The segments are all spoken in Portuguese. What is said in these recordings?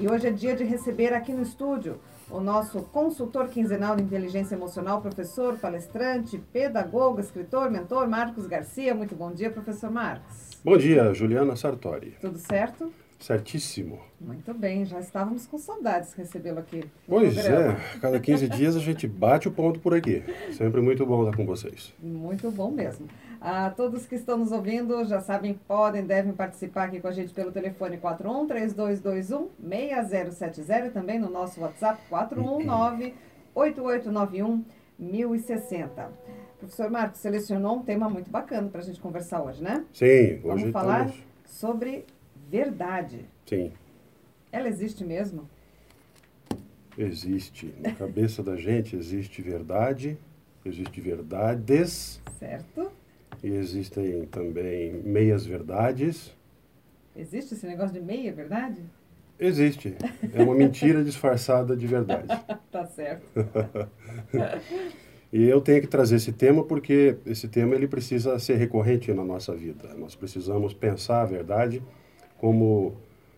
E hoje é dia de receber aqui no estúdio o nosso consultor quinzenal de inteligência emocional, professor, palestrante, pedagogo, escritor, mentor, Marcos Garcia. Muito bom dia, professor Marcos. Bom dia, Juliana Sartori. Tudo certo? Certíssimo. Muito bem, já estávamos com saudades de recebê-lo aqui. Pois é, cada 15 dias a gente bate o ponto por aqui. Sempre muito bom estar com vocês. Muito bom mesmo. A todos que estão nos ouvindo já sabem, podem, devem participar aqui com a gente pelo telefone 41 3221 6070 e também no nosso WhatsApp 419 8891 1060. Professor Marcos selecionou um tema muito bacana para a gente conversar hoje, né? Sim, hoje Vamos falar estamos... sobre verdade. Sim, Ela existe mesmo? existe. Na cabeça da gente existe verdade, existe verdades Certo? E existem também meias verdades. Existe esse negócio de meia, verdade? Existe. É uma mentira disfarçada de verdade. Tá certo. E eu tenho que trazer esse tema porque esse tema ele precisa ser recorrente na nossa vida. Nós precisamos pensar a verdade como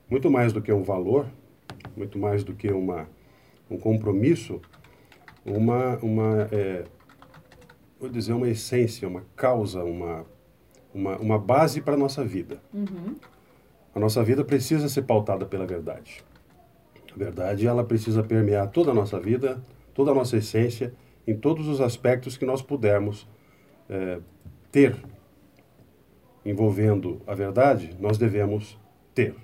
muito mais do que um valor, muito mais do que uma, um compromisso, uma, uma é, vou dizer, uma essência, uma causa, uma, uma, uma base para a nossa vida. Uhum. A nossa vida precisa ser pautada pela verdade. A verdade, ela precisa permear toda a nossa vida, toda a nossa essência, em todos os aspectos que nós pudermos eh, ter. Envolvendo a verdade, nós devemos ter.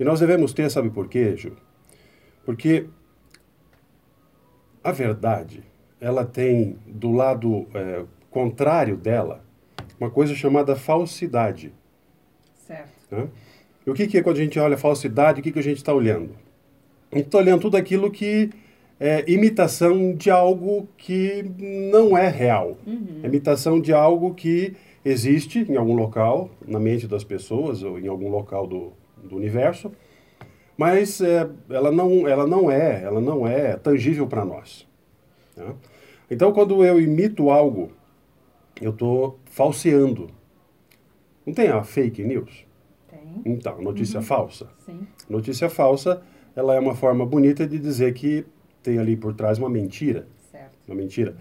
E nós devemos ter, sabe por quê, Ju? Porque a verdade, ela tem do lado eh, contrário dela uma coisa chamada falsidade. Certo. Né? E o que, que é quando a gente olha falsidade, o que, que a gente está olhando? A gente está olhando tudo aquilo que é imitação de algo que não é real. É imitação de algo que existe em algum local, na mente das pessoas, ou em algum local do, do universo, mas é, ela, não, ela, não é, ela não é tangível para nós. Né? Então, quando eu imito algo, eu estou falseando. Não tem a fake news? Tem. Então, notícia falsa. Sim. Notícia falsa, ela é uma forma bonita de dizer que tem ali por trás uma mentira. Certo. Uma mentira.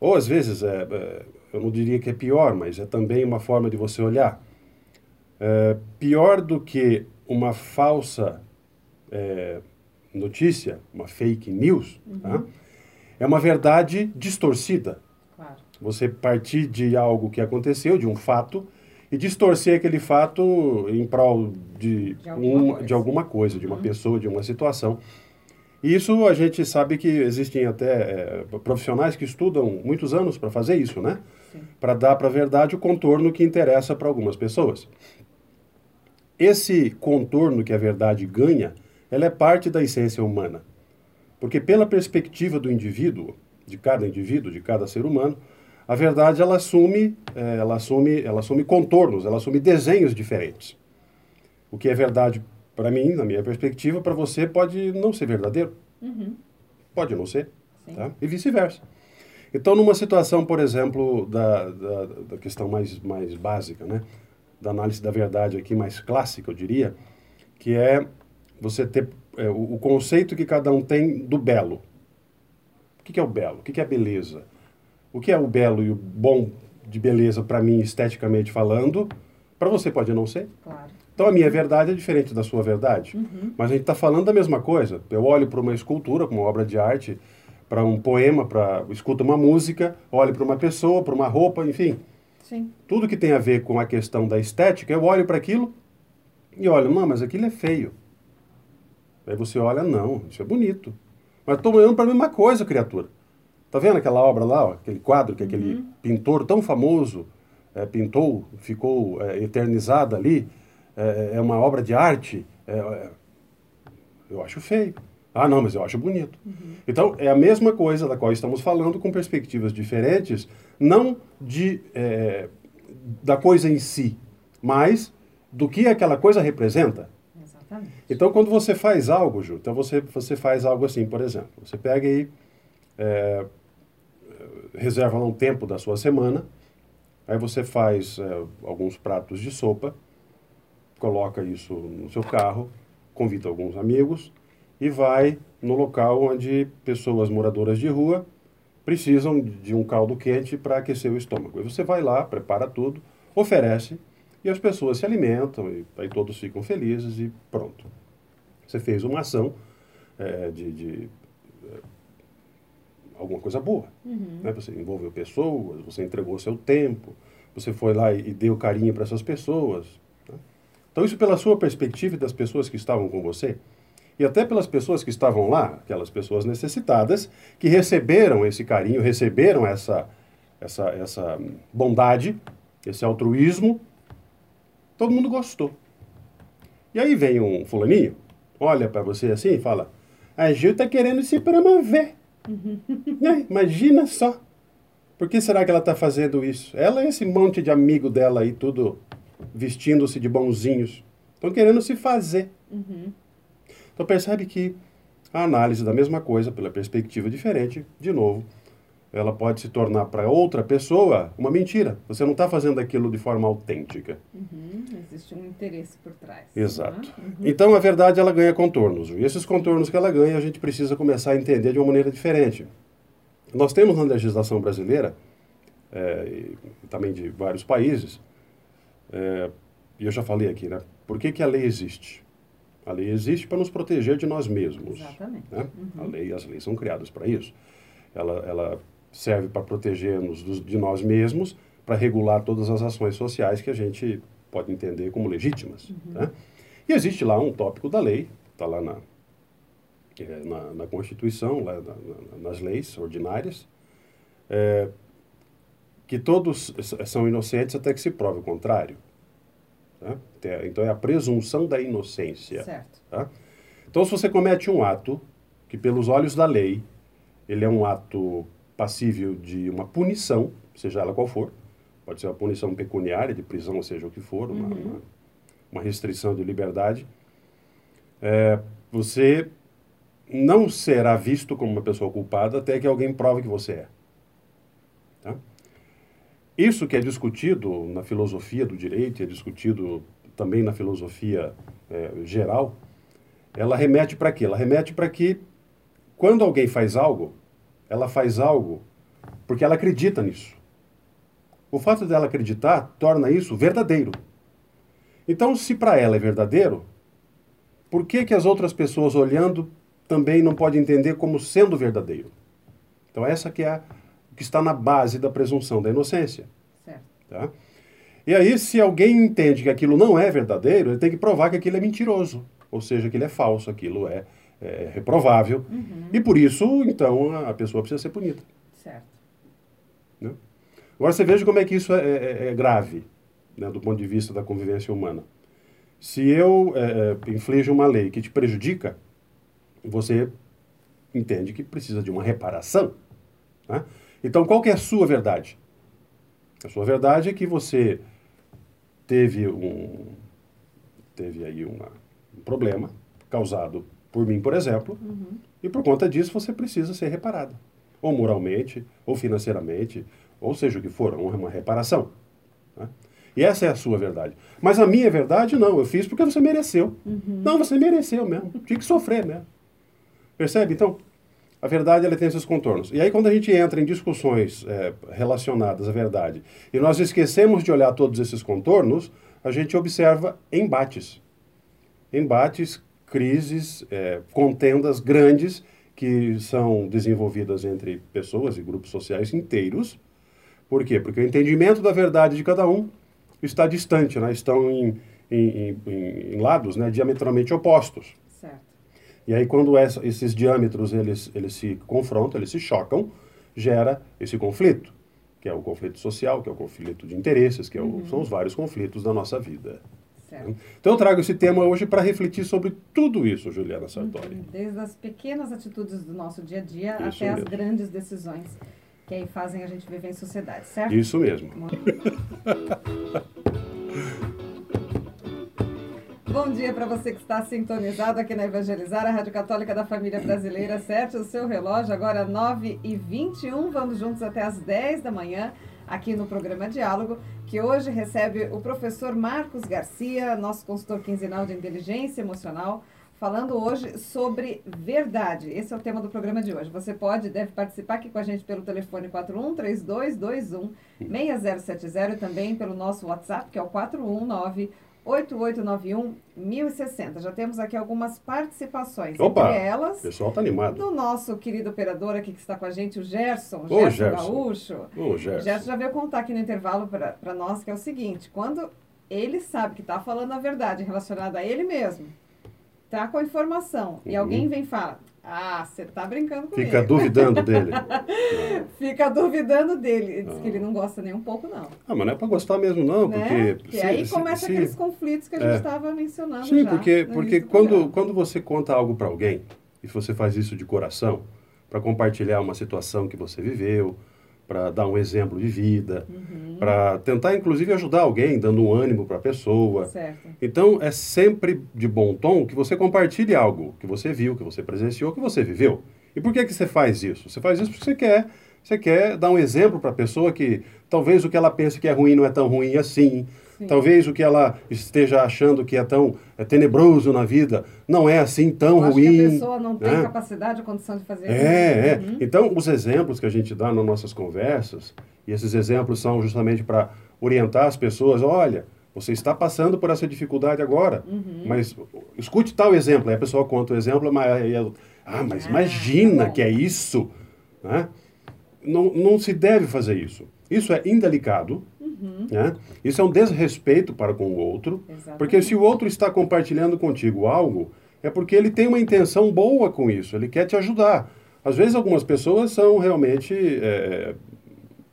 Ou às vezes, é, é, eu não diria que é pior, mas é também uma forma de você olhar. É, pior do que uma falsa é, notícia, uma fake news, tá? É uma verdade distorcida. Claro. Você partir de algo que aconteceu, de um fato, e distorcer aquele fato em prol de, De alguma uma- coisa. de alguma coisa, de uma pessoa, de uma situação. E isso a gente sabe que existem até eh, profissionais que estudam muitos anos para fazer isso, né? Para dar para a verdade o contorno que interessa para algumas pessoas. Esse contorno que a verdade ganha, ela é parte da essência humana. Porque pela perspectiva do indivíduo, de cada indivíduo, de cada ser humano, a verdade ela assume, eh, ela assume, ela assume contornos, ela assume desenhos diferentes. O que é verdade para mim, na minha perspectiva, para você pode não ser verdadeiro, Uhum. pode não ser, tá? e vice-versa. Então, numa situação, por exemplo, da, da, da questão mais, mais básica, né? da análise da verdade aqui, mais clássica, eu diria, que é você ter é, o, o conceito que cada um tem do belo. O que, que é o belo? O que, que é a beleza? O que é o belo e o bom de beleza para mim, esteticamente falando, para você pode não ser. Claro. Então a minha verdade é diferente da sua verdade. Mas a gente está falando da mesma coisa. Eu olho para uma escultura, uma obra de arte, para um poema, para escuto uma música, olho para uma pessoa, para uma roupa, enfim. Sim. Tudo que tem a ver com a questão da estética, eu olho para aquilo e olho, não, mas aquilo é feio. Aí você olha, não, isso é bonito. Mas estou olhando para a mesma coisa, criatura. Tá vendo aquela obra lá, ó, aquele quadro que aquele pintor tão famoso eh, pintou, ficou eh, eternizada ali? Eh, é uma obra de arte? É, é, eu acho feio. Ah, não, mas eu acho bonito. Então, é a mesma coisa da qual estamos falando, com perspectivas diferentes, não de, eh, da coisa em si, mas do que aquela coisa representa. Exatamente. Então, quando você faz algo, Ju, então você, você faz algo assim, por exemplo, você pega aí, é, reserva um tempo da sua semana, aí você faz é, alguns pratos de sopa, coloca isso no seu carro, convida alguns amigos e vai no local onde pessoas moradoras de rua precisam de um caldo quente para aquecer o estômago. E você vai lá, prepara tudo, oferece e as pessoas se alimentam e aí todos ficam felizes e pronto. Você fez uma ação é, de, de é, alguma coisa boa. Uhum. Né? Você envolveu pessoas, você entregou seu tempo, você foi lá e, e deu carinho para essas pessoas. Né? Então, isso pela sua perspectiva e das pessoas que estavam com você, e até pelas pessoas que estavam lá, aquelas pessoas necessitadas, que receberam esse carinho, receberam essa, essa, essa bondade, esse altruísmo, todo mundo gostou. E aí vem um fulaninho, olha para você assim e fala, a Gil está querendo se promover. Uhum. Imagina só. Por que será que ela está fazendo isso? Ela e esse monte de amigo dela aí, tudo vestindo-se de bonzinhos. Estão querendo se fazer. Uhum. Então percebe que a análise da mesma coisa, pela perspectiva diferente, de novo, ela pode se tornar para outra pessoa uma mentira. Você não está fazendo aquilo de forma autêntica. Uhum, existe um interesse por trás. Exato. Uhum. Então a verdade ela ganha contornos. E esses contornos que ela ganha a gente precisa começar a entender de uma maneira diferente. Nós temos na legislação brasileira, é, e também de vários países, é, e eu já falei aqui, né? Por que, que a lei existe? A lei existe para nos proteger de nós mesmos. Exatamente. Né? Uhum. A lei, as leis são criadas para isso. Ela, ela serve para proteger-nos de nós mesmos, para regular todas as ações sociais que a gente pode entender como legítimas. Uhum. Né? E existe lá um tópico da lei, está lá na, é, na, na, Constituição, lá na, na, nas leis ordinárias, é, que todos são inocentes até que se prove o contrário. Tá? Então é a presunção da inocência. Certo. Tá? Então se você comete um ato que pelos olhos da lei ele é um ato passível de uma punição, seja ela qual for, pode ser uma punição pecuniária, de prisão, ou seja o que for, uma, uhum. uma, uma, restrição de liberdade, é, você não será visto como uma pessoa culpada até que alguém prove que você é. Tá? Isso que é discutido na filosofia do direito, é discutido também na filosofia é, geral, ela remete para quê? Ela remete para que quando alguém faz algo, ela faz algo porque ela acredita nisso. O fato dela acreditar torna isso verdadeiro. Então, se para ela é verdadeiro, por que, que as outras pessoas olhando também não podem entender como sendo verdadeiro? Então, essa que é a que está na base da presunção da inocência. Certo. Tá? E aí, se alguém entende que aquilo não é verdadeiro, ele tem que provar que aquilo é mentiroso, ou seja, que ele é falso, aquilo é, é reprovável. Uhum. E por isso, então, a pessoa precisa ser punida. Certo. Né? Agora, você veja como é que isso é, é, é grave, né, do ponto de vista da convivência humana. Se eu é, é, inflijo uma lei que te prejudica, você entende que precisa de uma reparação. Né? Então, qual que é a sua verdade? A sua verdade é que você teve um teve aí uma, um problema causado por mim, por exemplo, uhum. e por conta disso você precisa ser reparado, ou moralmente, ou financeiramente, ou seja o que for, uma reparação. Né? E essa é a sua verdade. Mas a minha verdade, não, eu fiz porque você mereceu. Uhum. Não, você mereceu mesmo, tinha que sofrer mesmo. Percebe? Então, a verdade ela tem esses contornos. E aí, quando a gente entra em discussões é, relacionadas à verdade e nós esquecemos de olhar todos esses contornos, a gente observa embates. Embates, crises, é, contendas grandes que são desenvolvidas entre pessoas e grupos sociais inteiros. Por quê? Porque o entendimento da verdade de cada um está distante, né? estão em, em, em, em lados né? diametralmente opostos. E aí quando essa, esses diâmetros eles, eles se confrontam, eles se chocam, gera esse conflito, que é o conflito social, que é o conflito de interesses, que é o, uhum. são os vários conflitos da nossa vida. Certo. Então eu trago esse tema hoje para refletir sobre tudo isso, Juliana Sartori. Uhum. Desde as pequenas atitudes do nosso dia a dia isso até mesmo. as grandes decisões que aí fazem a gente viver em sociedade, certo? Isso mesmo. Bom dia para você que está sintonizado aqui na Evangelizar, a Rádio Católica da Família Brasileira. Sete o seu relógio, agora 9 e 21 Vamos juntos até as 10 da manhã aqui no programa Diálogo, que hoje recebe o professor Marcos Garcia, nosso consultor quinzenal de inteligência emocional, falando hoje sobre verdade. Esse é o tema do programa de hoje. Você pode, deve participar aqui com a gente pelo telefone 41 3221 6070 e também pelo nosso WhatsApp, que é o 419 8891 1060. Já temos aqui algumas participações. Opa, entre elas, o pessoal tá animado. do nosso querido operador aqui que está com a gente, o Gerson, Ô, Gerson, Gerson. Gaúcho. Ô, O Gerson. Gerson já veio contar aqui no intervalo para nós que é o seguinte, quando ele sabe que está falando a verdade relacionada a ele mesmo, tá com a informação, e Uhum. alguém vem e fala, ah, você tá brincando comigo. Fica duvidando dele. Não. Fica duvidando dele. Ele diz Ah. que ele não gosta nem um pouco, não. Ah, mas não é pra gostar mesmo, não, né? porque. Se- aí se- começa se- aqueles conflitos que a gente É. estava mencionando Sim, já porque, porque quando, quando você conta algo para alguém, e se você faz isso de coração, para compartilhar uma situação que você viveu, para dar um exemplo de vida, Uhum, para tentar inclusive ajudar alguém, dando um ânimo para a pessoa. certo. Então é sempre de bom tom que você compartilhe algo que você viu, que você presenciou, que você viveu. E por que que você faz isso? Você faz isso porque você quer, você quer dar um exemplo para a pessoa que talvez o que ela pensa que é ruim não é tão ruim assim. Sim. Talvez o que ela esteja achando que é tão é tenebroso na vida não é assim tão Eu acho ruim. que a pessoa não tem né? capacidade ou condição de fazer isso. É, é. Uhum. Então, os exemplos que a gente dá nas nossas conversas, e esses exemplos são justamente para orientar as pessoas, olha, você está passando por essa dificuldade agora, Uhum. mas escute tal exemplo. Aí a pessoa conta o exemplo, mas, ela, ah, mas Ah, imagina tá que é isso. Né? Não, não se deve fazer isso. Isso é indelicado, Uhum. né? isso é um desrespeito para com o outro, Exatamente. porque se o outro está compartilhando contigo algo, é porque ele tem uma intenção boa com isso, ele quer te ajudar. Às vezes algumas pessoas são realmente é,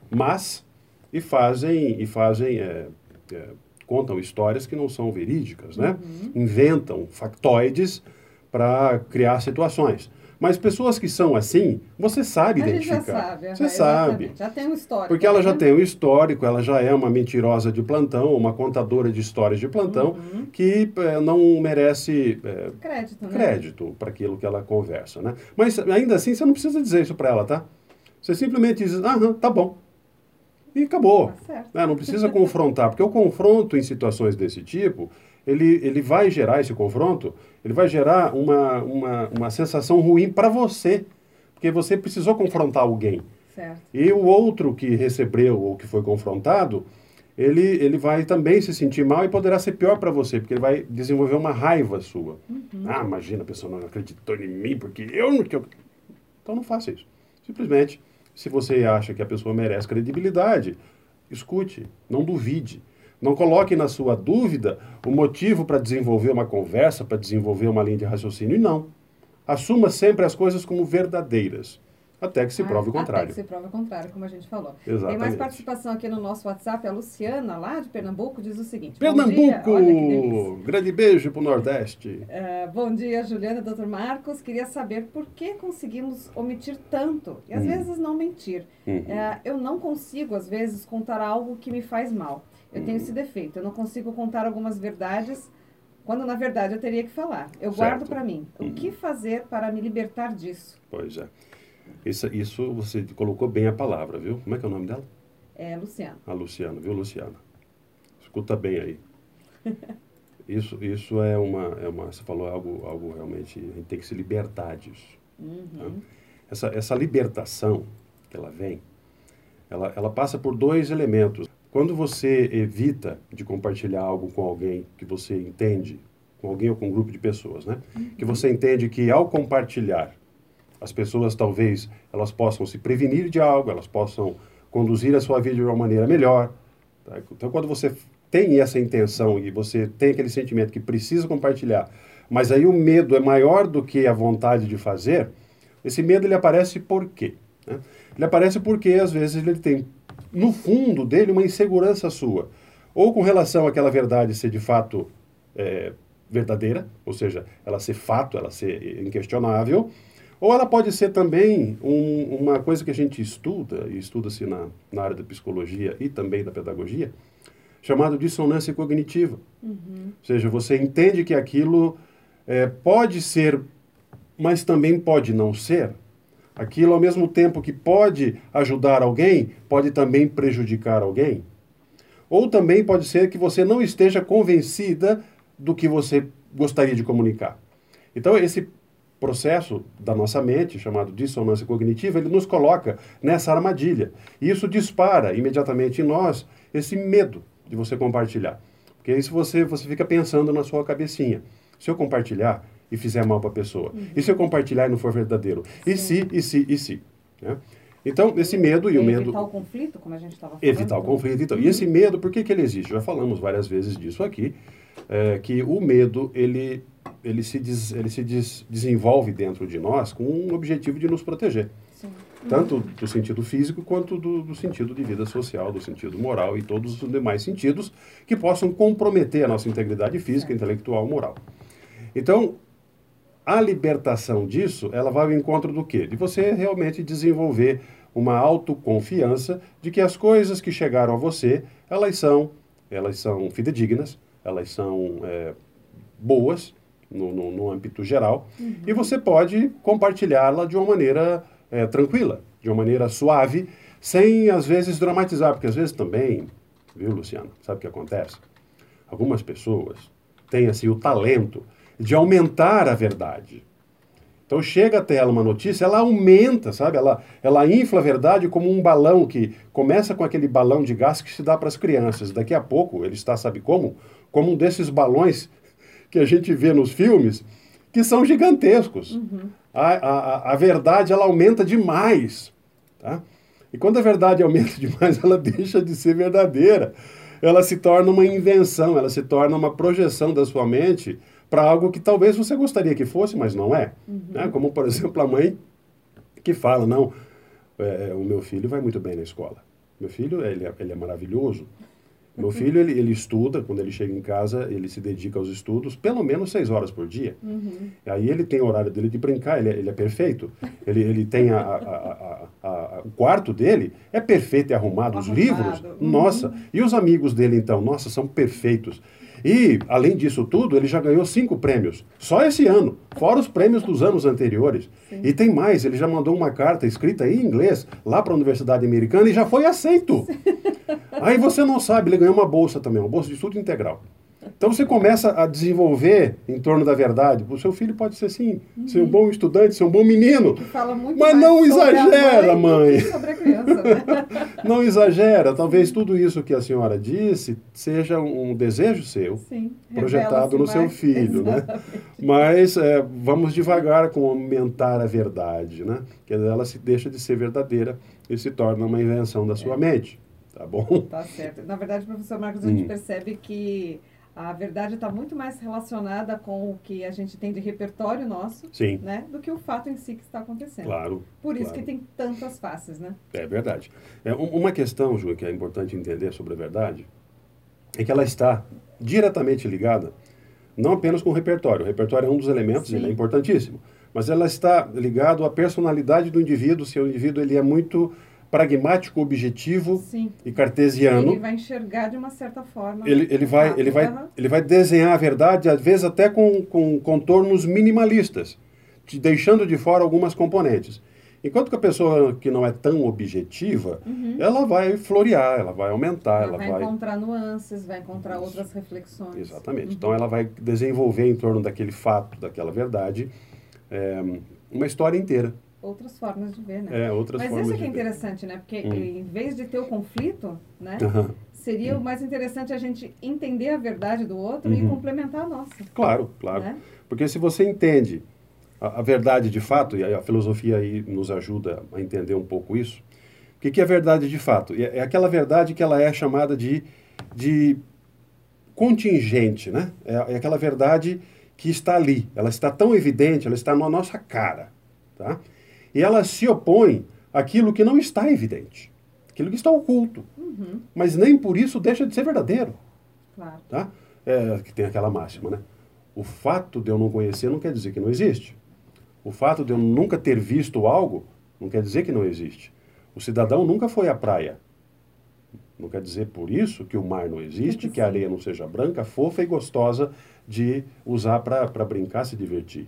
más e fazem, e fazem é, é, contam histórias que não são verídicas, né? Uhum. Inventam factoides para criar situações. Mas pessoas que são assim, você sabe A gente já identificar. sabe. Você aham, sabe. exatamente. Já tem um histórico. Porque ela já né? tem o histórico, ela já é uma mentirosa de plantão, uma contadora de histórias de plantão, Uhum. que eh, não merece eh, Crédito, né? crédito para aquilo que ela conversa, né? Mas ainda assim, você não precisa dizer isso para ela, tá? Você simplesmente diz, aham, tá bom. E acabou. Tá né? Não precisa confrontar, porque o confronto em situações desse tipo, ele, ele vai gerar esse confronto, ele vai gerar uma, uma, uma sensação ruim para você, porque você precisou confrontar alguém. Certo. E o outro que recebeu ou que foi confrontado, ele, ele vai também se sentir mal e poderá ser pior para você, porque ele vai desenvolver uma raiva sua. Ah, imagina, a pessoa não acreditou em mim porque eu não. que eu-" Então não faça isso. Simplesmente, se você acha que a pessoa merece credibilidade, escute, não duvide. Não coloque na sua dúvida o motivo para desenvolver uma conversa, para desenvolver uma linha de raciocínio, e não. Assuma sempre as coisas como verdadeiras, até que se Ah, prove o Até contrário. que se prove o contrário, como a gente falou. Exatamente. Tem mais participação aqui no nosso WhatsApp. A Luciana, lá de Pernambuco, diz o seguinte. Pernambuco! Grande beijo pro Nordeste. É, bom dia, Juliana, doutor Marcos. Queria saber por que conseguimos omitir tanto e às Hum. vezes não mentir. Uhum. É, eu não consigo, às vezes, contar algo que me faz mal. Eu tenho esse defeito. Eu não consigo contar algumas verdades quando, na verdade, eu teria que falar. Eu Certo. guardo para mim. O Uhum. que fazer para me libertar disso? Pois é. Isso, isso você colocou bem a palavra, viu? Como é que é o nome dela? É, Luciano. A Luciana, viu, Luciana? Escuta bem aí. Isso, isso é uma, é uma. Você falou algo, algo realmente. A gente tem que se libertar disso. Uhum. Essa, essa libertação que ela vem, ela, ela passa por dois elementos. Quando você evita de compartilhar algo com alguém que você entende, com alguém ou com um grupo de pessoas, né? Que você entende que ao compartilhar, as pessoas talvez elas possam se prevenir de algo, elas possam conduzir a sua vida de uma maneira melhor. tá? Então, quando você tem essa intenção e você tem aquele sentimento que precisa compartilhar, mas aí o medo é maior do que a vontade de fazer, esse medo ele aparece por quê? né? Ele aparece porque às vezes ele tem no fundo dele uma insegurança sua, ou com relação àquela verdade ser de fato é, verdadeira, ou seja, ela ser fato, ela ser inquestionável, ou ela pode ser também um, uma coisa que a gente estuda, e estuda-se na, na área da psicologia e também da pedagogia, chamado dissonância cognitiva. Uhum. Ou seja, você entende que aquilo é, pode ser, mas também pode não ser. Aquilo, ao mesmo tempo que pode ajudar alguém, pode também prejudicar alguém. Ou também pode ser que você não esteja convencida do que você gostaria de comunicar. Então, esse processo da nossa mente, chamado dissonância cognitiva, ele nos coloca nessa armadilha. E isso dispara imediatamente em nós esse medo de você compartilhar. Porque aí você, você fica pensando na sua cabecinha. Se eu compartilhar e fizer mal para a pessoa? Uhum. E se eu compartilhar e não for verdadeiro? E se, e se, e se? Né? Então, esse medo e, e o medo... Evitar o conflito, como a gente estava falando. Evitar o conflito, então. Uhum. E esse medo, por que, que ele existe? Já falamos várias vezes disso aqui, é, que o medo, ele, ele se, des, ele se des, desenvolve dentro de nós com um objetivo de nos proteger. Sim. Tanto uhum. do sentido físico quanto do, do, sentido de vida social, do sentido moral e todos os demais sentidos que possam comprometer a nossa integridade física, intelectual, moral. Então, a libertação disso, ela vai ao encontro do quê? De você realmente desenvolver uma autoconfiança de que as coisas que chegaram a você, elas são, elas são fidedignas, elas são é, boas no, no, no, âmbito geral, uhum. e você pode compartilhá-la de uma maneira é, tranquila, de uma maneira suave, sem às vezes dramatizar, porque às vezes também, viu, Luciano, sabe o que acontece? Algumas pessoas têm assim o talento de aumentar a verdade. Então chega até ela uma notícia, ela aumenta, sabe? Ela, ela infla a verdade como um balão que começa com aquele balão de gás que se dá para as crianças. Daqui a pouco ele está, sabe como? Como um desses balões que a gente vê nos filmes, que são gigantescos. Uhum. A, a, a verdade ela aumenta demais. Tá? E quando a verdade aumenta demais, ela deixa de ser verdadeira. Ela se torna uma invenção, ela se torna uma projeção da sua mente para algo que talvez você gostaria que fosse, mas não é. Uhum. Né? Como, por exemplo, a mãe que fala, não, é, o meu filho vai muito bem na escola. Meu filho, ele é, ele é maravilhoso. Meu filho, ele, ele estuda, quando ele chega em casa, ele se dedica aos estudos, pelo menos seis horas por dia. Uhum. Aí ele tem o horário dele de brincar, ele é, ele é perfeito. Ele, ele tem a, a, a, o quarto dele, é perfeito, é arrumado. Os livros, uhum. nossa. E os amigos dele, então, nossa, são perfeitos. E, além disso tudo, ele já ganhou cinco prêmios, só esse ano, fora os prêmios dos anos anteriores. Sim. E tem mais, ele já mandou uma carta escrita em inglês lá para a Universidade Americana e já foi aceito. Aí você não sabe, ele ganhou uma bolsa também, uma bolsa de estudo integral. Então você começa a desenvolver em torno da verdade. O seu filho pode ser sim, uhum. ser um bom estudante, ser um bom menino. mas não exagera, mãe. Sobre a criança, né? não exagera. Talvez tudo isso que a senhora disse seja um desejo seu, sim, projetado no seu filho, né? Mas é, vamos devagar com aumentar a verdade, né? Que ela se deixa de ser verdadeira e se torna uma invenção da sua é. mente. Tá bom? Tá certo. Na verdade, professor Marcos, a gente hum. percebe que a verdade está muito mais relacionada com o que a gente tem de repertório nosso, Sim. né, do que o fato em si que está acontecendo. Claro. Por isso claro. que tem tantas faces, né? É verdade. É, uma questão, Ju, que é importante entender sobre a verdade, é que ela está diretamente ligada não apenas com o repertório. O repertório é um dos elementos, Sim. ele é importantíssimo. Mas ela está ligada à personalidade do indivíduo, se o indivíduo ele é muito pragmático, objetivo Sim. e cartesiano. Ele vai enxergar de uma certa forma. Ele, ele, vai, ele, vai, ele vai desenhar a verdade, às vezes até com, com contornos minimalistas, te deixando de fora algumas componentes. Enquanto que a pessoa que não é tão objetiva, uhum. ela vai florear, ela vai aumentar, ela, ela vai, vai, encontrar nuances, vai encontrar Isso. outras reflexões. Exatamente. Uhum. Então ela vai desenvolver em torno daquele fato, daquela verdade, é, uma história inteira outras formas de ver, né? É, outras Mas formas isso que é interessante, né? Porque hum. em vez de ter o conflito, né? Uhum. Seria o mais interessante a gente entender a verdade do outro uhum. e complementar a nossa. Claro, claro. Né? Porque se você entende a, a, verdade de fato, e a filosofia aí nos ajuda a entender um pouco isso, o que, que é verdade de fato? É, é aquela verdade que ela é chamada de, de contingente, né? É, é aquela verdade que está ali, ela está tão evidente, ela está na nossa cara, tá? E ela se opõe àquilo que não está evidente, aquilo que está oculto. Uhum. Mas nem por isso deixa de ser verdadeiro. Claro. Tá? É, que tem aquela máxima, né? O fato de eu não conhecer não quer dizer que não existe. O fato de eu nunca ter visto algo não quer dizer que não existe. O cidadão nunca foi à praia. Não quer dizer por isso que o mar não existe, que a areia não seja branca, fofa e gostosa de usar para brincar, se divertir.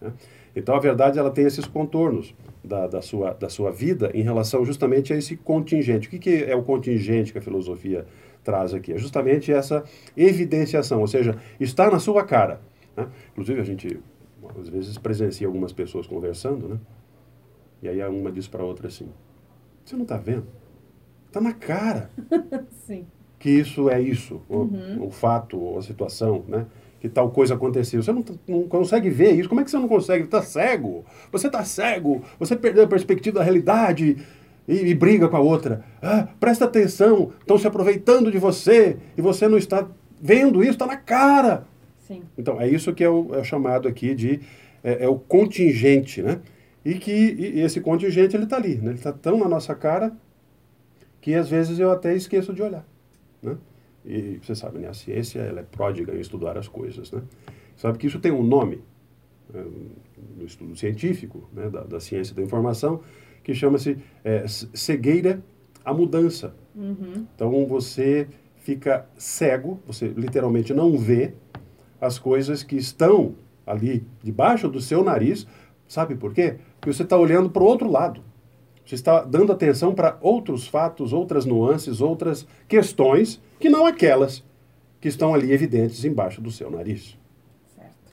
Né? Então, a verdade, ela tem esses contornos da, da, sua, da sua vida em relação justamente a esse contingente. O que, que é o contingente que a filosofia traz aqui? É justamente essa evidenciação, ou seja, está na sua cara. Né? Inclusive, a gente, às vezes presencia algumas pessoas conversando, né? E aí uma diz para a outra assim: Você não está vendo? Está na cara. Sim. Que isso é isso, uhum. o, o, fato, ou a situação, né? Que tal coisa aconteceu. Você não, não consegue ver isso. Como é que você não consegue? Está cego. Você está cego. Você perdeu a perspectiva da realidade e, e briga com a outra. Ah, presta atenção. Estão se aproveitando de você e você não está vendo isso. Está na cara. Sim. Então, é isso que é o, é o chamado aqui de é, é, o contingente, né? E que e esse contingente ele está ali, né? ele está tão na nossa cara que às vezes eu até esqueço de olhar, né? E você sabe, né? A ciência ela é pródiga em estudar as coisas, né? Sabe que isso tem um nome é, no estudo científico, né? Da, da ciência da informação, que chama-se é, cegueira à mudança. Uhum. Então você fica cego, você literalmente não vê as coisas que estão ali debaixo do seu nariz. Sabe por quê? Porque você está olhando para o outro lado. Você está dando atenção para outros fatos, outras nuances, outras questões que não aquelas que estão ali evidentes embaixo do seu nariz.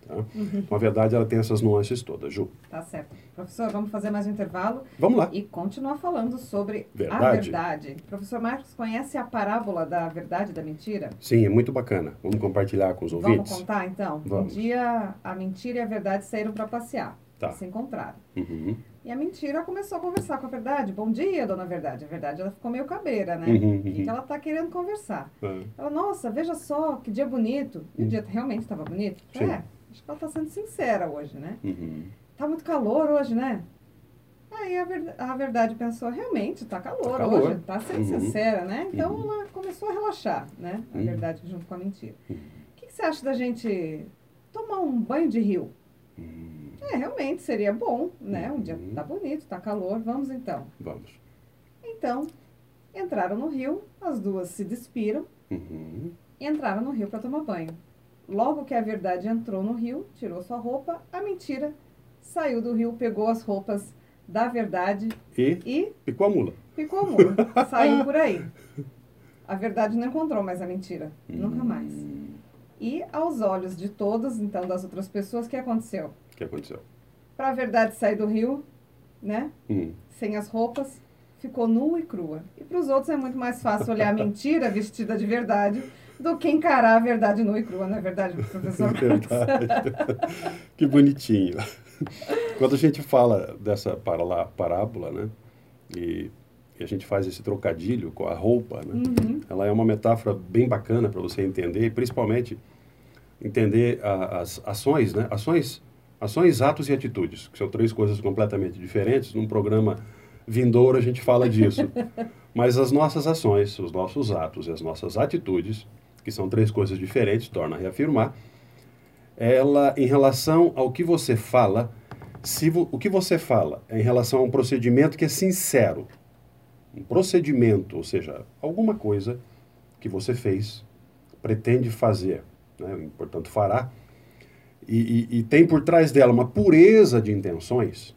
Tá? Uhum. Então, a verdade, ela tem essas nuances todas, Ju. Tá certo. Professor, vamos fazer mais um intervalo. Vamos lá. E continuar falando sobre verdade. a verdade. Professor Marcos, conhece a parábola da verdade e da mentira? Sim, é muito bacana. Vamos compartilhar com os ouvintes? Vamos contar, então? Vamos. Um dia, a mentira e a verdade saíram para passear. Tá. Se encontraram. Uhum. E a mentira começou a conversar com a verdade. Bom dia, dona Verdade. A verdade, ela ficou meio cabreira, né? Uhum, O que, uhum. ela está querendo conversar? É. Ela, nossa, veja só, que dia bonito. E o Uhum. dia realmente estava bonito? Sim. É, acho que ela está sendo sincera hoje, né? Uhum. Tá muito calor hoje, né? Aí a, ver- a verdade pensou, realmente, tá calor, Tá calor. hoje, tá sendo Uhum. sincera, né? Então Uhum. ela começou a relaxar, né? A Uhum. verdade junto com a mentira. Uhum. O que, que você acha da gente tomar um banho de rio? Uhum. É, realmente seria bom, né? Um dia Uhum. tá bonito, tá calor, vamos então. Vamos. Então, entraram no rio, as duas se despiram Uhum. e entraram no rio para tomar banho. Logo que a verdade entrou no rio, tirou sua roupa, a mentira saiu do rio, pegou as roupas da verdade E e picou a mula. ficou o muro. Saiu por aí. A verdade não encontrou mais a mentira. Nunca mais. Hum. E aos olhos de todos, então, das outras pessoas, o que aconteceu? O que aconteceu? Para a verdade sair do rio, né? Hum. Sem as roupas, ficou nua e crua. E para os outros é muito mais fácil olhar a mentira vestida de verdade do que encarar a verdade nua e crua, não é verdade, professor? Verdade. que bonitinho. Quando a gente fala dessa parábola, né? E, e a gente faz esse trocadilho com a roupa, né? Uhum. Ela é uma metáfora bem bacana para você entender, e principalmente entender a- as ações, né? Ações, ações, atos e atitudes, que são três coisas completamente diferentes. Num programa vindouro a gente fala disso. Mas as nossas ações, os nossos atos e as nossas atitudes, que são três coisas diferentes, torna a reafirmar, ela em relação ao que você fala, se o que você fala é em relação a um procedimento que é sincero, um procedimento, ou seja, alguma coisa que você fez, pretende fazer, né, portanto fará, e, e- e tem por trás dela uma pureza de intenções,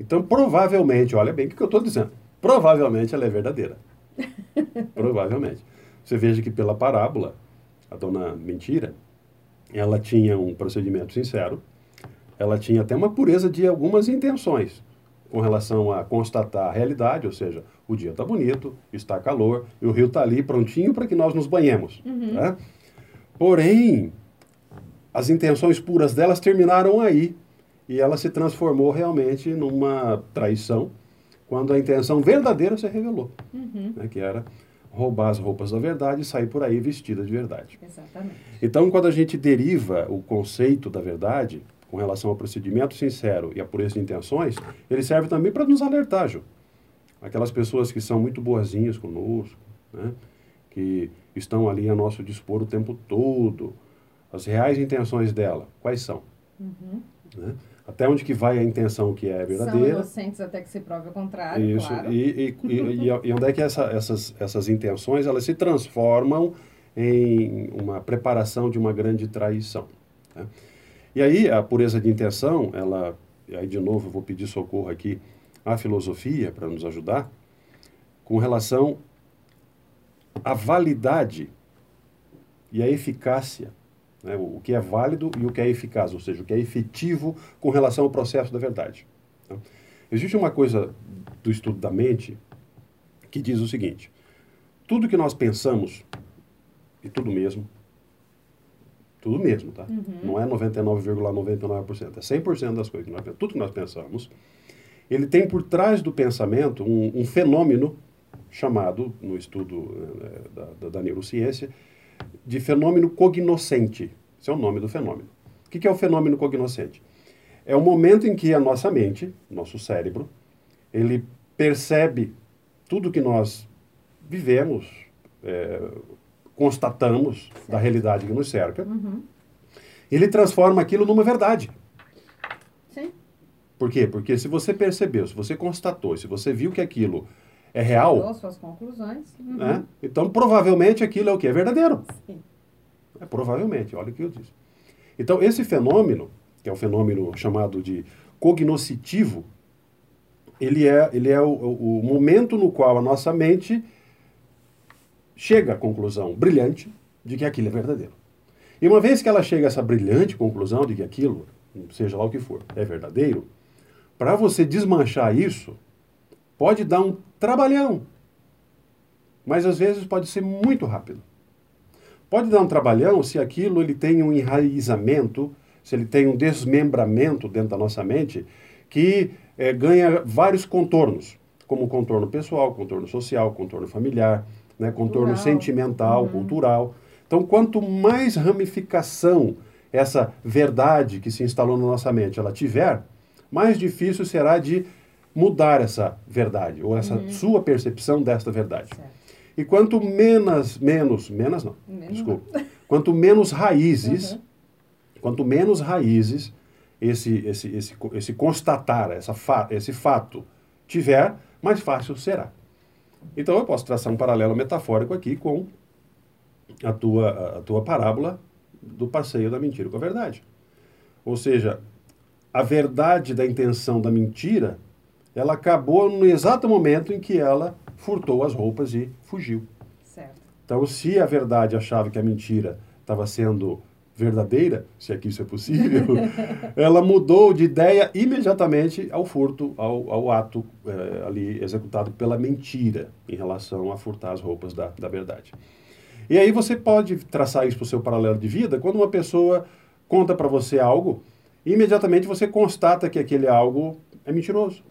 então provavelmente, olha bem o que eu estou dizendo, provavelmente ela é verdadeira. provavelmente. Você veja que pela parábola, a dona Mentira, ela tinha um procedimento sincero, ela tinha até uma pureza de algumas intenções com relação a constatar a realidade, ou seja, o dia está bonito, está calor, e o rio está ali prontinho para que nós nos banhemos. né? Porém, as intenções puras delas terminaram aí, e ela se transformou realmente numa traição, quando a intenção verdadeira se revelou, Uhum. né? que era roubar as roupas da verdade e sair por aí vestida de verdade. Exatamente. Então, quando a gente deriva o conceito da verdade com relação ao procedimento sincero e a pureza de intenções, ele serve também para nos alertar, Ju. Aquelas pessoas que são muito boazinhas conosco, né? que estão ali a nosso dispor o tempo todo, as reais intenções dela, quais são? Uhum. né? Até onde que vai a intenção que é São verdadeira? inocentes até que se prove o contrário, Isso. claro. E, e, e, e onde é que essa, essas, essas intenções elas se transformam em uma preparação de uma grande traição? né? E aí a pureza de intenção, ela, aí de novo eu vou pedir socorro aqui à filosofia para nos ajudar, com relação à validade e à eficácia Né? O, que é válido e o que é eficaz, ou seja, o que é efetivo com relação ao processo da verdade. Tá? Existe uma coisa do estudo da mente que diz o seguinte: tudo que nós pensamos, e tudo mesmo, tudo mesmo, tá? Uhum. Não é 99,99%, ,99%, é 100% das coisas. Nós, tudo que nós pensamos, ele tem por trás do pensamento um, um fenômeno chamado, no estudo eh, da, da, da, neurociência, de fenômeno cognoscente. Esse é o nome do fenômeno. O que, é o fenômeno cognoscente? É o momento em que a nossa mente, nosso cérebro, ele percebe tudo que nós vivemos, é, constatamos certo. da realidade que nos cerca, uhum. ele transforma aquilo numa verdade. Sim. Por quê? Porque se você percebeu, se você constatou, se você viu que aquilo é real. Suas conclusões. Uhum. Né? Então, provavelmente aquilo é o que? É verdadeiro. Sim. É, provavelmente, olha o que eu disse. Então, esse fenômeno, que é o fenômeno chamado de cognoscitivo, ele é, ele é o, o momento no qual a nossa mente chega à conclusão brilhante de que aquilo é verdadeiro. E uma vez que ela chega a essa brilhante conclusão de que aquilo, seja lá o que for, é verdadeiro, para você desmanchar isso, pode dar um trabalhão. Mas às vezes pode ser muito rápido. Pode dar um trabalhão se aquilo ele tem um enraizamento, se ele tem um desmembramento dentro da nossa mente, que é, ganha vários contornos, como contorno pessoal, contorno social, contorno familiar, né, contorno cultural. sentimental, uhum. cultural. Então, quanto mais ramificação essa verdade que se instalou na nossa mente ela tiver, mais difícil será de mudar essa verdade, ou essa uhum. sua percepção desta verdade. Certo. E quanto menos, menos, menos não, menos desculpa, não. quanto menos raízes, uhum. quanto menos raízes esse, esse, esse, esse constatar, essa fa esse fato tiver, mais fácil será. Então eu posso traçar um paralelo metafórico aqui com a tua, a tua parábola do passeio da mentira com a verdade. Ou seja, a verdade da intenção da mentira, ela acabou no exato momento em que ela furtou as roupas e fugiu. Certo. Então, se a verdade achava que a mentira estava sendo verdadeira, se aqui isso é possível, ela mudou de ideia imediatamente ao furto, ao, ao ato é, ali executado pela mentira em relação a furtar as roupas da, da verdade. E aí você pode traçar isso para o seu paralelo de vida quando uma pessoa conta para você algo, imediatamente você constata que aquele algo é mentiroso.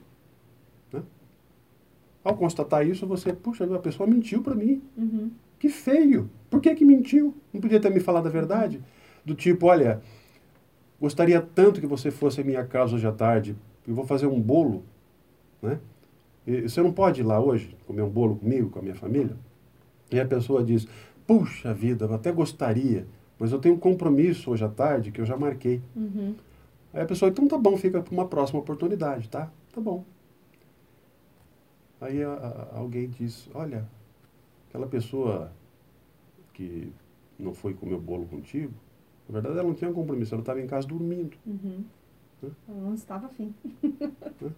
Ao constatar isso, você, puxa, a pessoa mentiu para mim. Uhum. Que feio. Por que, que mentiu? Não podia ter me falado a verdade? do tipo, olha, gostaria tanto que você fosse à minha casa hoje à tarde, eu vou fazer um bolo, né? E você não pode ir lá hoje comer um bolo comigo, com a minha família? E a pessoa diz, puxa vida, eu até gostaria, mas eu tenho um compromisso hoje à tarde que eu já marquei. Uhum. Aí a pessoa, então tá bom, fica para uma próxima oportunidade, tá? Tá bom. Aí a, a, alguém diz, olha, aquela pessoa que não foi comer o bolo contigo, na verdade, ela não tinha compromisso, ela estava em casa dormindo. Uhum. Né? Ela não estava afim. Né?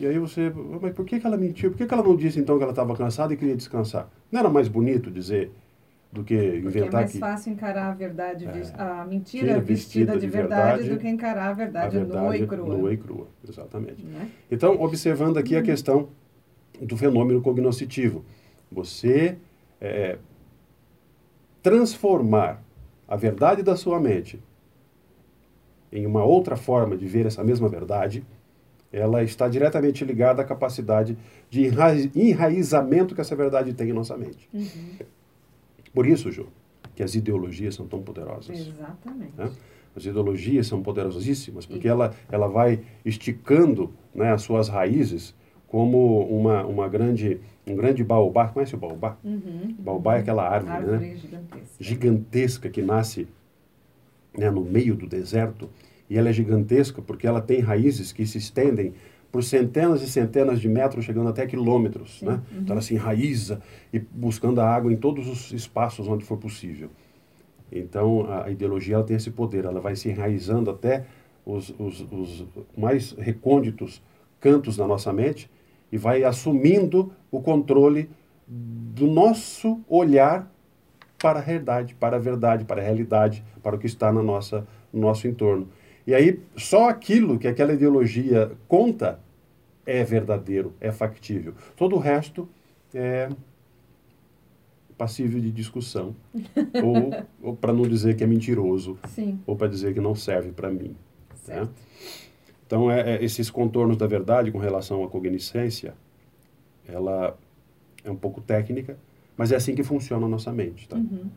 E aí você, mas por que, que ela mentiu? Por que, que ela não disse então que ela estava cansada e queria descansar? Não era mais bonito dizer do que inventar Porque é mais que... fácil encarar a verdade, é, a mentira vestida, vestida de, verdade, verdade, do que encarar a verdade, a verdade nua e crua. Nua e crua, exatamente. Né? Então, observando aqui uhum. a questão do fenômeno cognoscitivo. Você é, transformar a verdade da sua mente em uma outra forma de ver essa mesma verdade, ela está diretamente ligada à capacidade de enraizamento que essa verdade tem em nossa mente. Uhum. Por isso, Ju, que as ideologias são tão poderosas. Exatamente. Né? As ideologias são poderosíssimas, porque e... ela, ela vai esticando né, as suas raízes como uma, uma grande, um grande baobá. Conhece o baobá? Uhum, baobá é aquela árvore, árvore né? gigantesca. gigantesca que nasce né, no meio do deserto. E ela é gigantesca porque ela tem raízes que se estendem por centenas e centenas de metros, chegando até quilômetros. Sim, né? Uhum. Então ela se enraiza e buscando a água em todos os espaços onde for possível. Então a ideologia ela tem esse poder, ela vai se enraizando até os, os, os mais recônditos cantos da nossa mente e vai assumindo o controle do nosso olhar para a realidade, para a verdade, para a realidade, para o que está na nossa, no nosso entorno. E aí, só aquilo que aquela ideologia conta é verdadeiro, é factível. Todo o resto é passível de discussão. ou, ou para não dizer que é mentiroso. Sim. Ou para dizer que não serve para mim. Né? Certo. Né? Então, é, é, esses contornos da verdade com relação à cogniscência, ela é um pouco técnica, mas é assim que funciona a nossa mente, tá? Uhum.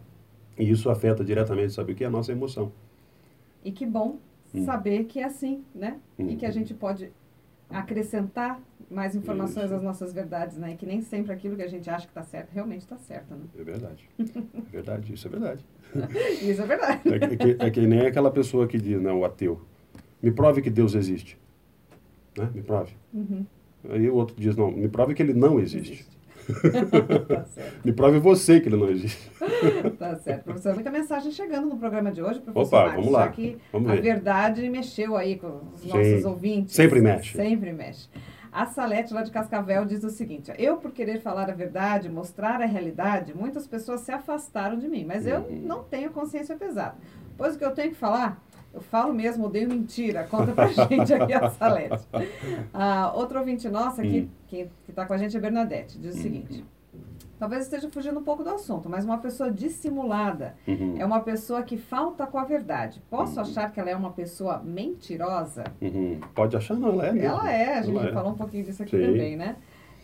E isso afeta diretamente, sabe o que? A nossa emoção. E que bom Hum. saber que é assim, né? E que a Uhum. gente pode acrescentar mais informações Isso. às nossas verdades, né? E que nem sempre aquilo que a gente acha que está certo realmente está certo, né? É verdade. É verdade, isso é verdade. Isso é verdade. É, que- é que, é que nem aquela pessoa que diz, não, o ateu, me prove que Deus existe. Né? Me prove. Uhum. Aí o outro diz, não, me prove que ele não existe. tá certo. Me prove você que ele não existe. Tá certo, professor. Muita mensagem chegando no programa de hoje, professor Opa, Marcos, vamos lá. Já que Vamos a ver. verdade mexeu aí com os Sim. nossos ouvintes. Sempre mexe. Sempre mexe. A Salete, lá de Cascavel, diz o seguinte: Eu, por querer falar a verdade, mostrar a realidade, muitas pessoas se afastaram de mim, mas eu Uhum. não tenho consciência pesada. Pois o que eu tenho que falar, eu falo mesmo, odeio mentira. Conta pra gente aqui a Salete. Ah, outro ouvinte nossa aqui, Hum. que está com a gente é Bernadette, diz o Uhum. seguinte. Talvez esteja fugindo um pouco do assunto, mas uma pessoa dissimulada Uhum, é uma pessoa que falta com a verdade. Posso Uhum. achar que ela é uma pessoa mentirosa? uhum. Pode achar, não, ela é mesmo. Ela é, a gente Ela é. falou um pouquinho disso aqui Sim. também, né?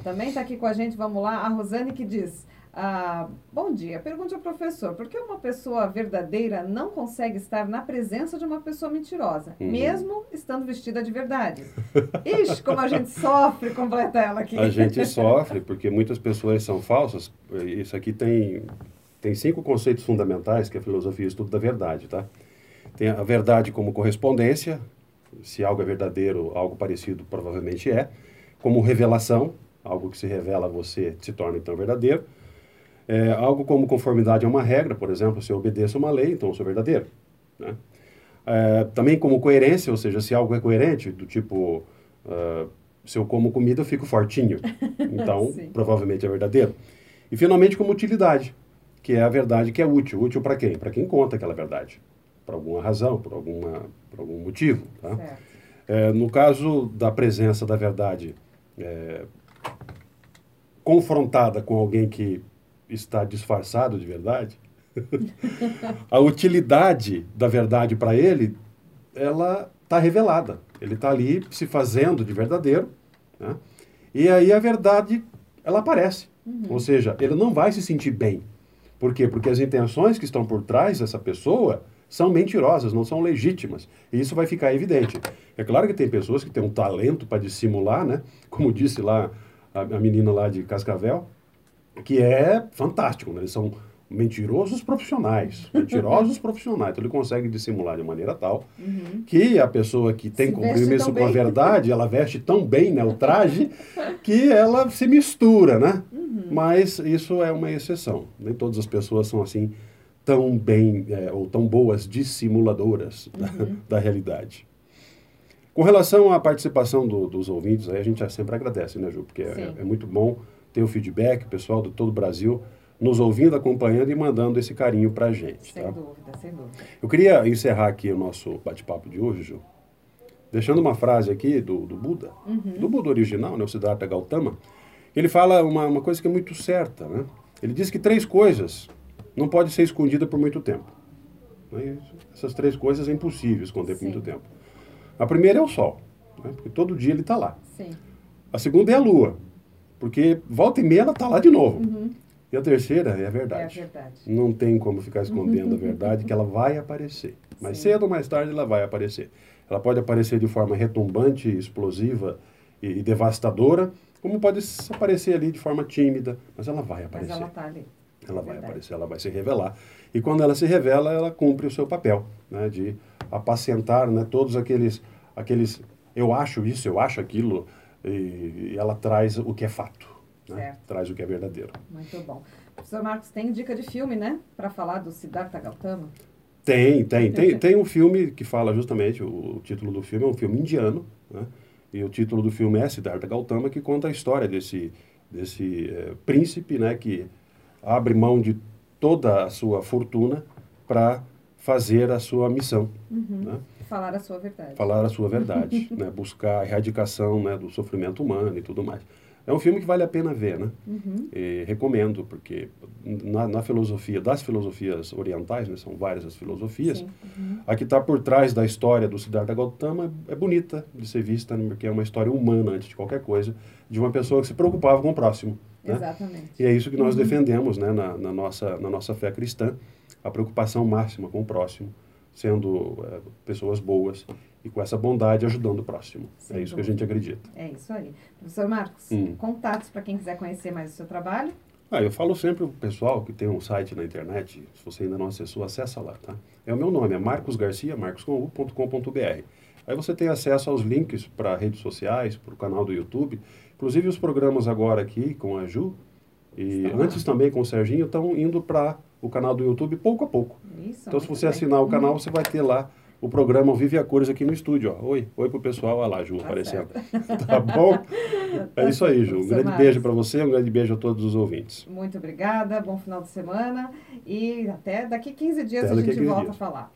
Também está aqui com a gente, vamos lá, a Rosane que diz: ah, Bom dia, pergunte ao professor, por que uma pessoa verdadeira não consegue estar na presença de uma pessoa mentirosa, Uhum. mesmo estando vestida de verdade? Ixi, como a gente sofre, completa ela aqui. A gente sofre porque muitas pessoas são falsas. Isso aqui tem, tem cinco conceitos fundamentais que a filosofia estuda da verdade, tá? Tem a verdade como correspondência, se algo é verdadeiro, algo parecido provavelmente é. Como revelação, algo que se revela a você se torna então verdadeiro. É, algo como conformidade a uma regra, por exemplo, se eu obedeço a uma lei, então eu sou verdadeiro. Né? É, também como coerência, ou seja, se algo é coerente, do tipo, ah, se eu como comida, eu fico fortinho. Então, provavelmente é verdadeiro. E finalmente como utilidade, que é a verdade que é útil. Útil para quem? Para quem conta aquela verdade. Por alguma razão, por, alguma, por algum motivo. Tá? É, no caso da presença da verdade é, confrontada com alguém que está disfarçado de verdade, a utilidade da verdade para ele, ela está revelada. Ele está ali se fazendo de verdadeiro, né? e aí a verdade, ela aparece. Ou seja, ele não vai se sentir bem. Por quê? Porque as intenções que estão por trás dessa pessoa são mentirosas, não são legítimas. E isso vai ficar evidente. É claro que tem pessoas que têm um talento para dissimular, né? Como disse lá a, a menina lá de Cascavel, que é fantástico, né? Eles são mentirosos profissionais, mentirosos profissionais. Então ele consegue dissimular de maneira tal Uhum. que a pessoa que tem compromisso com a verdade, ela veste tão bem né, o traje que ela se mistura, né? Uhum. Mas isso é uma exceção. Nem todas as pessoas são assim tão bem é, ou tão boas dissimuladoras da, Uhum. da realidade. Com relação à participação do- dos ouvintes, aí a gente sempre agradece, né, Ju? Porque é, é muito bom ter o feedback, o pessoal de todo o Brasil nos ouvindo, acompanhando e mandando esse carinho pra gente. Sem tá? dúvida, sem dúvida. Eu queria encerrar aqui o nosso bate-papo de hoje, Ju, deixando uma frase aqui do, do Buda, do Buda original, né, o Siddhartha Gautama. Ele fala uma, uma coisa que é muito certa, né? Ele diz que três coisas não podem ser escondidas por muito tempo. Né? Essas três coisas é impossível esconder por Sim. muito tempo. A primeira é o Sol, né? porque todo dia ele está lá. Sim. A segunda é a Lua, porque volta e meia ela está lá de novo. Uhum. E a terceira é a É a verdade. verdade. Não tem como ficar escondendo a verdade, que ela vai aparecer. Mais Sim. cedo ou mais tarde ela vai aparecer. Ela pode aparecer de forma retumbante, explosiva e, e devastadora, como pode aparecer ali de forma tímida, mas ela vai Mas aparecer. ela está ali. Ela vai Verdade. aparecer, ela vai se revelar. E quando ela se revela, ela cumpre o seu papel, né, de apacentar né, todos aqueles, aqueles eu acho isso, eu acho aquilo, e, ela traz o que é fato, né, traz o que é verdadeiro. Muito bom. Professor Marcos, tem dica de filme, né? Para falar do Siddhartha Gautama? Tem, tem, tem, tem um filme que fala justamente, o, o título do filme é um filme indiano, né? e o título do filme é Siddhartha Gautama, que conta a história desse, desse eh, príncipe, né, que abre mão de toda a sua fortuna para fazer a sua missão. Uhum. Né? Falar a sua verdade. Falar a sua verdade, né? buscar a erradicação né, do sofrimento humano e tudo mais. É um filme que vale a pena ver, né? Uhum. E recomendo, porque na, na, filosofia, das filosofias orientais, né, são várias as filosofias, uhum. a que está por trás da história do Siddhartha Gautama é bonita de ser vista, né, porque é uma história humana, antes de qualquer coisa, de uma pessoa que se preocupava com o próximo. Né? Exatamente. E é isso que nós uhum. defendemos né, na, na, nossa, na nossa fé cristã, a preocupação máxima com o próximo, sendo é, pessoas boas e com essa bondade ajudando o próximo. É isso que a gente acredita. É isso aí. Professor Marcos, hum. contatos para quem quiser conhecer mais o seu trabalho? Ah, eu falo sempre para o pessoal que tem um site na internet, se você ainda não acessou, acessa lá, tá? É o meu nome, é Marcos Garcia, marcoscomu.com.br. Aí você tem acesso aos links para redes sociais, para o canal do YouTube, inclusive os programas agora aqui com a Ju, e Está antes lá. também com o Serginho, estão indo para o canal do YouTube pouco a pouco. Isso, então, se você bem. assinar o canal, você vai ter lá o programa Vive a Cores aqui no estúdio. Ó. Oi, oi pro pessoal. Olha lá, Ju, tá aparecendo. tá bom? É isso aí, Ju. Um grande Marcos. beijo para você, um grande beijo a todos os ouvintes. Muito obrigada, bom final de semana e até daqui 15 dias até a gente volta dias. a falar.